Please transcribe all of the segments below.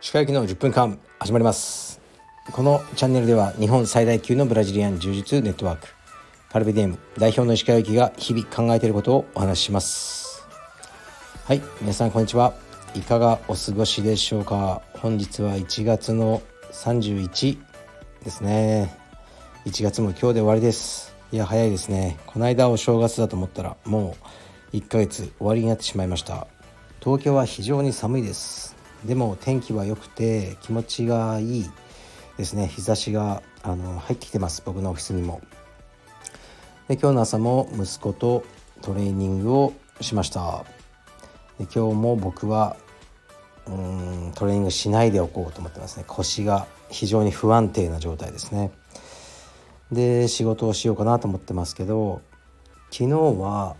歯科医の10分間始まります。このチャンネルでは日本最大級のブラジリアン柔術ネットワークカルベディエム代表の石川由紀が日々考えていることをお話しします。はい皆さんこんにちは。いかがお過ごしでしょうか。本日は1月の31ですね。1月も今日で終わりです。いや早いですね。この間お正月だと思ったらもう1ヶ月終わりになってしまいました。東京は非常に寒いです。でも天気は良くて気持ちがいいですね。日差しがあの入ってきてます。僕のオフィスにも。で今日の朝も息子とトレーニングをしました。で今日も僕はうんトレーニングしないでおこうと思ってますね。腰が非常に不安定な状態ですね。で仕事をしようかなと思ってますけど昨日は、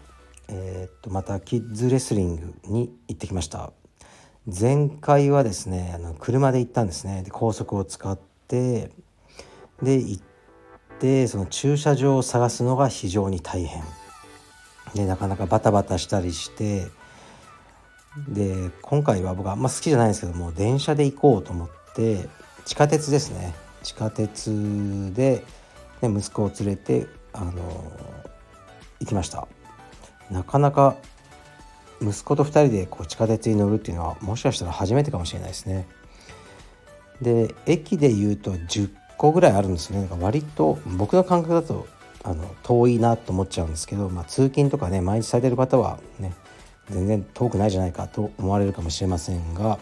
えー、っとまたキッズレスリングに行ってきました。前回はですねあの車で行ったんですね。で高速を使ってで行ってその駐車場を探すのが非常に大変。でなかなかバタバタしたりしてで今回は僕あんま好きじゃないんですけども電車で行こうと思って地下鉄ですね。地下鉄で、ね、息子を連れてあの行きました。なかなか息子と2人でこう地下鉄に乗るっていうのはもしかしたら初めてかもしれないですね。で駅でいうと10個ぐらいあるんですよね。か割と僕の感覚だとあの遠いなと思っちゃうんですけど、まあ、通勤とかね毎日されてる方はね全然遠くないじゃないかと思われるかもしれませんが、ま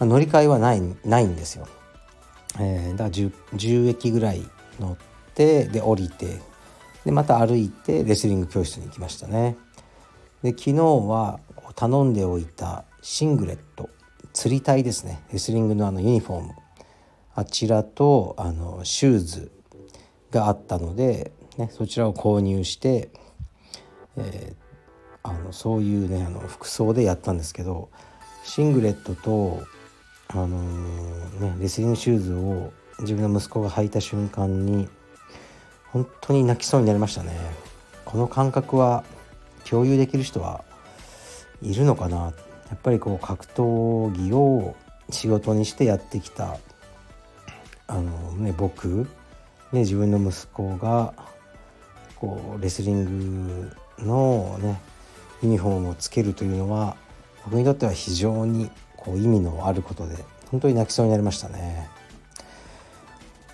あ、乗り換えはないないんですよ。えー、だから 10, 10駅ぐらい乗ってで降りてでまた歩いてレスリング教室に行きましたね。で昨日は頼んでおいたシングレット釣り体ですねレスリングのあのユニフォームあちらとあのシューズがあったので、ね、そちらを購入して、えーあのそういうねあの服装でやったんですけどシングレットと、あのー、ね、レスリングシューズを自分の息子が履いた瞬間に本当に泣きそうになりましたねこの感覚は共有できる人はいるのかなやっぱりこう格闘技を仕事にしてやってきたあのね僕ね自分の息子がこうレスリングのねユニフォームをつけるというのは僕にとっては非常にこう意味のあることで本当に泣きそうになりましたね。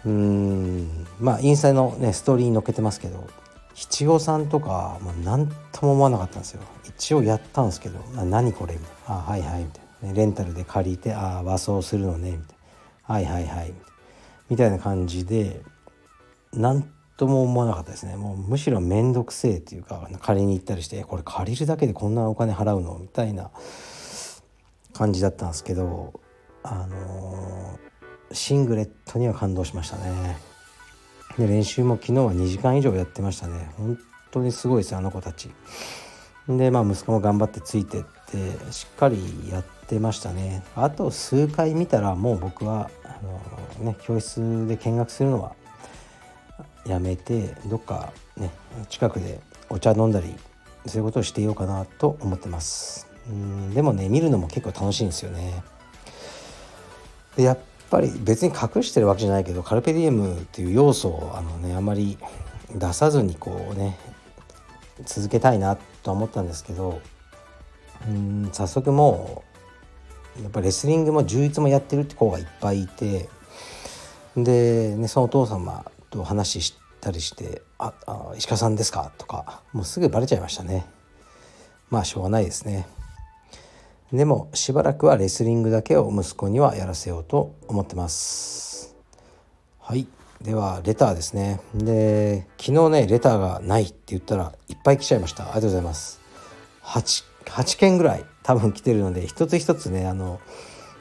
うん。まあインスタのねストーリーに載っけてますけど七五三とか、まあ、何とも思わなかったんですよ。一応やったんですけど「あ何これ」みたいな「あはいはい」みたいな、ね、レンタルで借りて「あ和装するのね」みたいな「はいはいはい」みたいな。感じで何とも思わなかったですね。もうむしろ面倒くせえっていうか借りに行ったりしてこれ借りるだけでこんなお金払うの？みたいな感じだったんですけどあのー、シングレットには感動しましたね。で練習も昨日は2時間以上やってましたね。本当にすごいですあの子たち。でまあ息子も頑張ってついてってしっかりやってましたね。あと数回見たらもう僕はあの、ね教室で見学するのはやめてどっかね近くでお茶飲んだりそういうことをしていようかなと思ってます。うんでもね見るのも結構楽しいんですよね。やっぱり別に隠してるわけじゃないけどカルペディエムっていう要素をあのねあまり出さずにこうね続けたいなと思ったんですけどうん早速もうやっぱレスリングも充実もやってるって子がいっぱいいてで、ね、そのお父様と話したりして「ああ石川さんですか?」とかもうすぐバレちゃいましたねまあしょうがないですねでもしばらくはレスリングだけを息子にはやらせようと思ってます。はい。ではレターですね。で昨日ねレターがないって言ったらいっぱい来ちゃいました。ありがとうございます。8, 8件ぐらい多分来てるので一つ一つねあの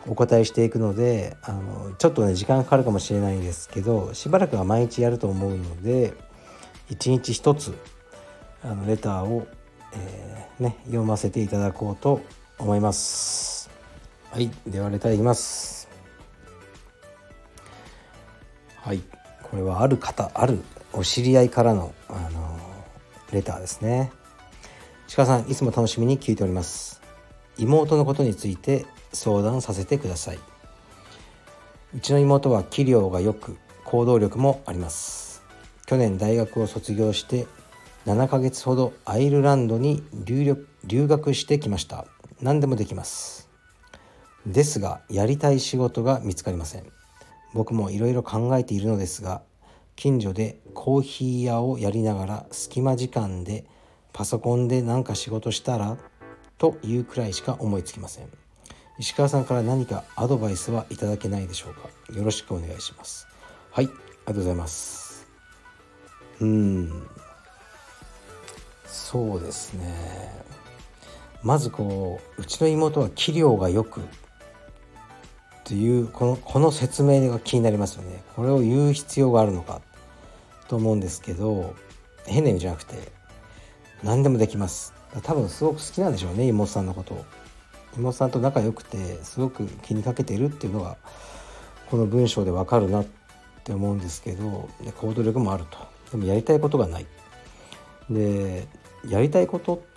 お答えしていくのであのちょっとね時間かかるかもしれないんですけどしばらくは毎日やると思うので一日一つあのレターを、えー、ね、読ませていただこうと思います。はい、ではレターいきます。はい、これはある方あるお知り合いからのあのレターですね。鹿さんいつも楽しみに聞いております妹のことについて相談させてくださいうちの妹は器量がよく行動力もあります去年大学を卒業して7ヶ月ほどアイルランドに留学してきました何でもできます。ですがやりたい仕事が見つかりません。僕もいろいろ考えているのですが近所でコーヒー屋をやりながら隙間時間でパソコンで何か仕事したらというくらいしか思いつきません。石川さんから何かアドバイスはいただけないでしょうか。よろしくお願いします。はいありがとうございます。うん。そうですね。まずこううちの妹は器量がよくっていうこのこの説明が気になりますよね。これを言う必要があるのかと思うんですけど変な意味じゃなくて何でもできます。多分すごく好きなんでしょうね妹さんのことを。妹さんと仲良くてすごく気にかけてるっていうのがこの文章でわかるなって思うんですけど行動力もあると。でもやりたいことがない。でやりたいことって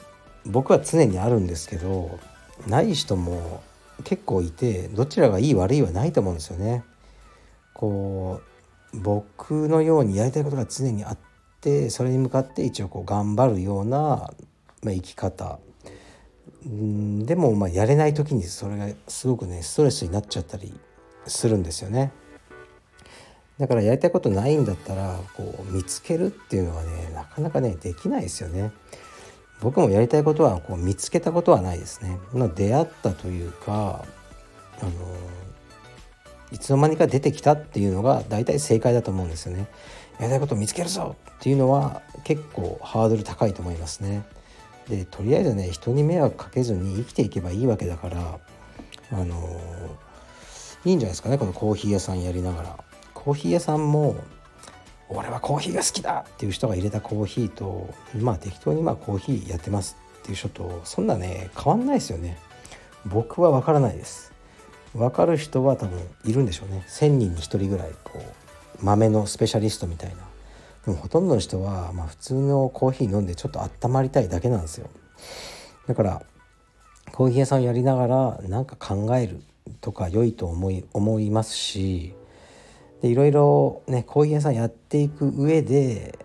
僕は常にあるんですけどない人も結構いてどちらがいい悪いはないと思うんですよね。こう僕のようにやりたいことが常にあってそれに向かって一応こう頑張るような、まあ、生き方んでもまあやれない時にそれがすごくねストレスになっちゃったりするんですよね。だからやりたいことないんだったらこう見つけるっていうのはねなかなかねできないですよね。僕もやりたいことはこう見つけたことはないですね。出会ったというかあのいつの間にか出てきたっていうのが大体正解だと思うんですよね。やりたいことを見つけるぞっていうのは結構ハードル高いと思いますね。でとりあえずね人に迷惑かけずに生きていけばいいわけだからあのいいんじゃないですかねこのコーヒー屋さんやりながら。コーヒー屋さんも俺はコーヒーが好きだっていう人が入れたコーヒーとまあ適当にまあコーヒーやってますっていう人とそんなね変わんないですよね。僕は分からないです。分かる人は多分いるんでしょうね。1,000人に1人ぐらいこう豆のスペシャリストみたいな。でもほとんどの人はまあ普通のコーヒー飲んでちょっと温まりたいだけなんですよ。だからコーヒー屋さんをやりながら何か考えるとか良いと思い思いますしでいろいろねコーヒー屋さんやっていく上で、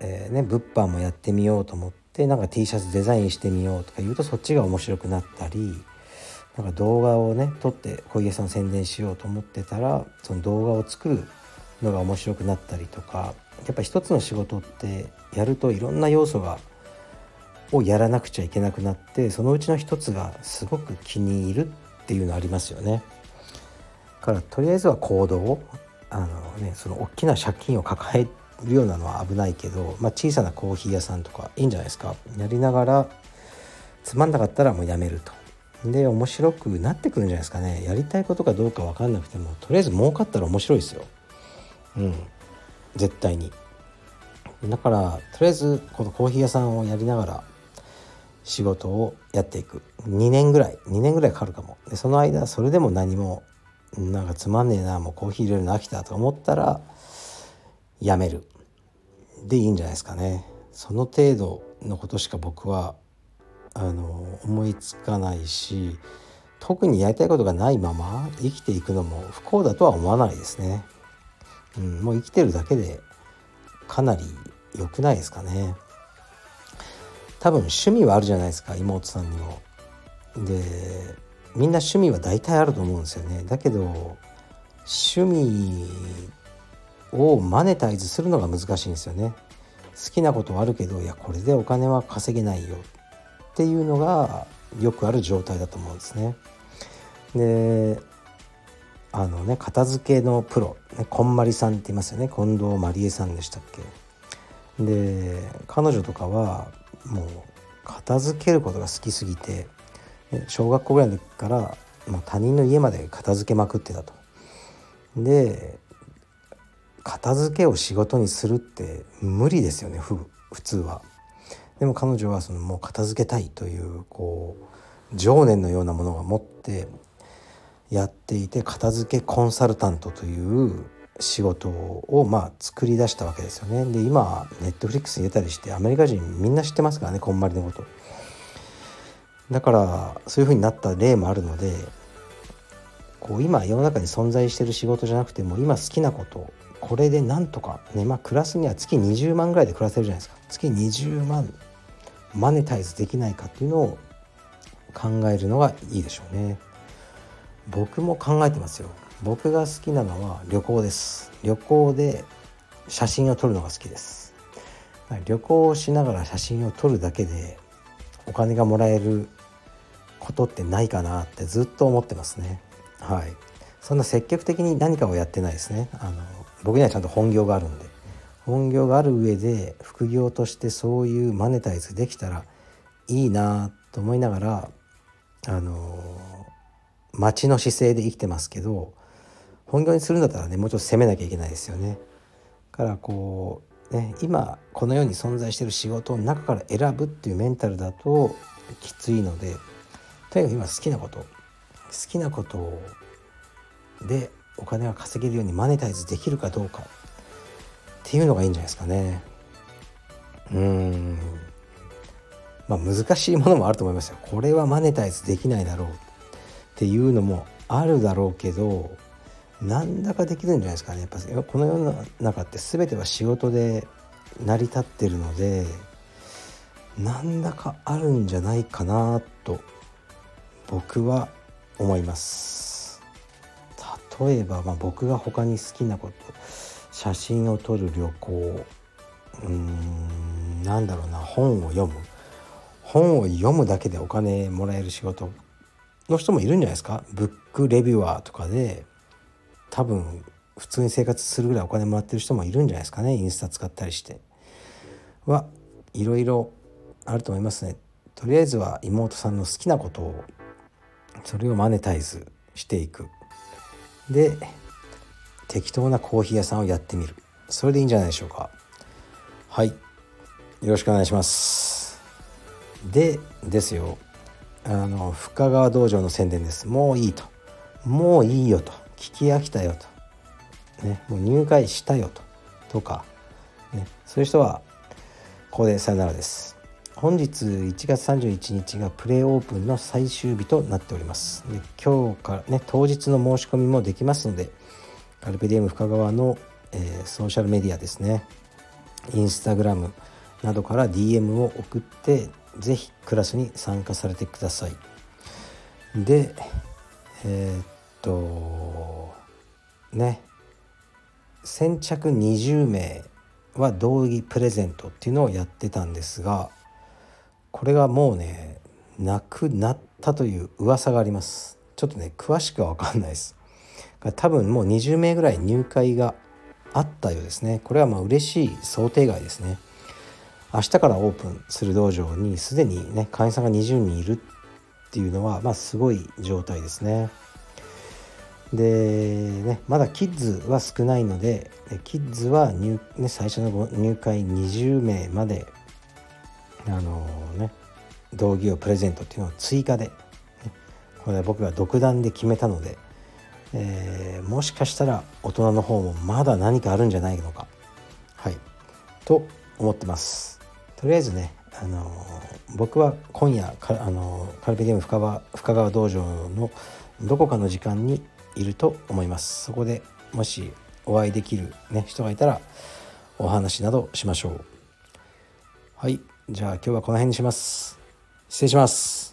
えー、ね、物販もやってみようと思ってなんか T シャツデザインしてみようとか言うとそっちが面白くなったりなんか動画をね撮ってコーヒー屋さん宣伝しようと思ってたらその動画を作るのが面白くなったりとかやっぱ一つの仕事ってやるといろんな要素がをやらなくちゃいけなくなってそのうちの一つがすごく気に入るっていうのありますよね。からとりあえずは行動あのねその大きな借金を抱えるようなのは危ないけど、まあ、小さなコーヒー屋さんとかいいんじゃないですか。やりながらつまんなかったらもうやめると。で面白くなってくるんじゃないですかね。やりたいことかどうか分かんなくてもとりあえず儲かったら面白いですよ。うん。絶対に。だからとりあえずこのコーヒー屋さんをやりながら仕事をやっていく。2年ぐらい。2年ぐらいかかるかも。でその間それでも何もなんかつまんねえなもうコーヒー入れるの飽きたと思ったらやめる。でいいんじゃないですかね。その程度のことしか僕はあの思いつかないし特にやりたいことがないまま生きていくのも不幸だとは思わないですね、うん、もう生きてるだけでかなり良くないですかね。多分趣味はあるじゃないですか妹さんにも。でみんな趣味は大体あると思うんですよね。だけど趣味をマネタイズするのが難しいんですよね。好きなことはあるけどいやこれでお金は稼げないよ。っていうのがよくある状態だと思うんですね。であのね片付けのプロ、ね、こんまりさんって言いますよね。近藤まりえさんでしたっけ。で彼女とかはもう片付けることが好きすぎて小学校ぐらいの時から、まあ、他人の家まで片付けまくってたと。で片付けを仕事にするって無理ですよね普通は。でも彼女はそのもう片付けたいというこう情念のようなものが持ってやっていて片付けコンサルタントという仕事をまあ作り出したわけですよねで今ネットフリックスに出たりしてアメリカ人みんな知ってますからねこんまりのことだからそういう風になった例もあるのでこう今世の中に存在してる仕事じゃなくても今好きなことこれでなんとかねまあ暮らすには月20万ぐらいで暮らせるじゃないですか。月20万マネタイズできないかっていうのを考えるのがいいでしょうね。僕も考えてますよ。僕が好きなのは旅行です。旅行で写真を撮るのが好きです。旅行をしながら写真を撮るだけでお金がもらえることってないかなってずっと思ってますね。はい。そんな積極的に何かをやってないですね。あの僕にはちゃんと本業があるんで。本業がある上で副業としてそういうマネタイズできたらいいなと思いながらあの待ちの姿勢で生きてますけど本業にするんだったらねもうちょっと攻めなきゃいけないですよね。からこうね今この世に存在してる仕事の中から選ぶっていうメンタルだときついのでとにかく今好きなこと好きなことでお金が稼げるようにマネタイズできるかどうかっていうのがいいんじゃないですかね。うんまあ難しいものもあると思いますよ。これはマネタイズできないだろうっていうのもあるだろうけどなんだかできるんじゃないですかねやっぱこの世の中って全ては仕事で成り立ってるのでなんだかあるんじゃないかなと僕は思います。例えば、まあ、僕が他に好きなこと写真を撮る旅行。うーんなんだろうな本を読む。本を読むだけでお金もらえる仕事の人もいるんじゃないですか。ブックレビュアーとかで多分普通に生活するぐらいお金もらってる人もいるんじゃないですかね。インスタ使ったりして。はいろいろあると思いますね。とりあえずは妹さんの好きなことをそれをマネタイズしていく。で適当なコーヒー屋さんをやってみる。それでいいんじゃないでしょうか。はい。よろしくお願いします。でですよ。あの深川道場の宣伝です。もういいと。もういいよと。聞き飽きたよと、ね、もう入会したよと。とか、ね、そういう人はここでさよならです。本日1月31日がプレーオープンの最終日となっております。で今日からね当日の申し込みもできますのでカルペディエム深川の、えー、ソーシャルメディアですね。インスタグラムなどから DM を送ってぜひクラスに参加されてください。でえー、っとね先着20名は道着プレゼントっていうのをやってたんですがこれがもうねなくなったという噂があります。ちょっとね詳しくは分かんないです。多分もう20名ぐらい入会があったようですね。これはまあ嬉しい想定外ですね。明日からオープンする道場にすでにね会員さんが20人いるっていうのはまあすごい状態ですね。でねまだキッズは少ないのでキッズは入、ね、最初の入会20名まであのね道着をプレゼントっていうのを追加で、ね、これは僕が独断で決めたので、えー、もしかしたら大人の方もまだ何かあるんじゃないのかはいと思ってます。とりあえずねあの僕は今夜かあのカルペディウム深川深川道場のどこかの時間にいると思います。そこでもしお会いできる、ね、人がいたらお話などしましょう。はい。じゃあ今日はこの辺にします。失礼します。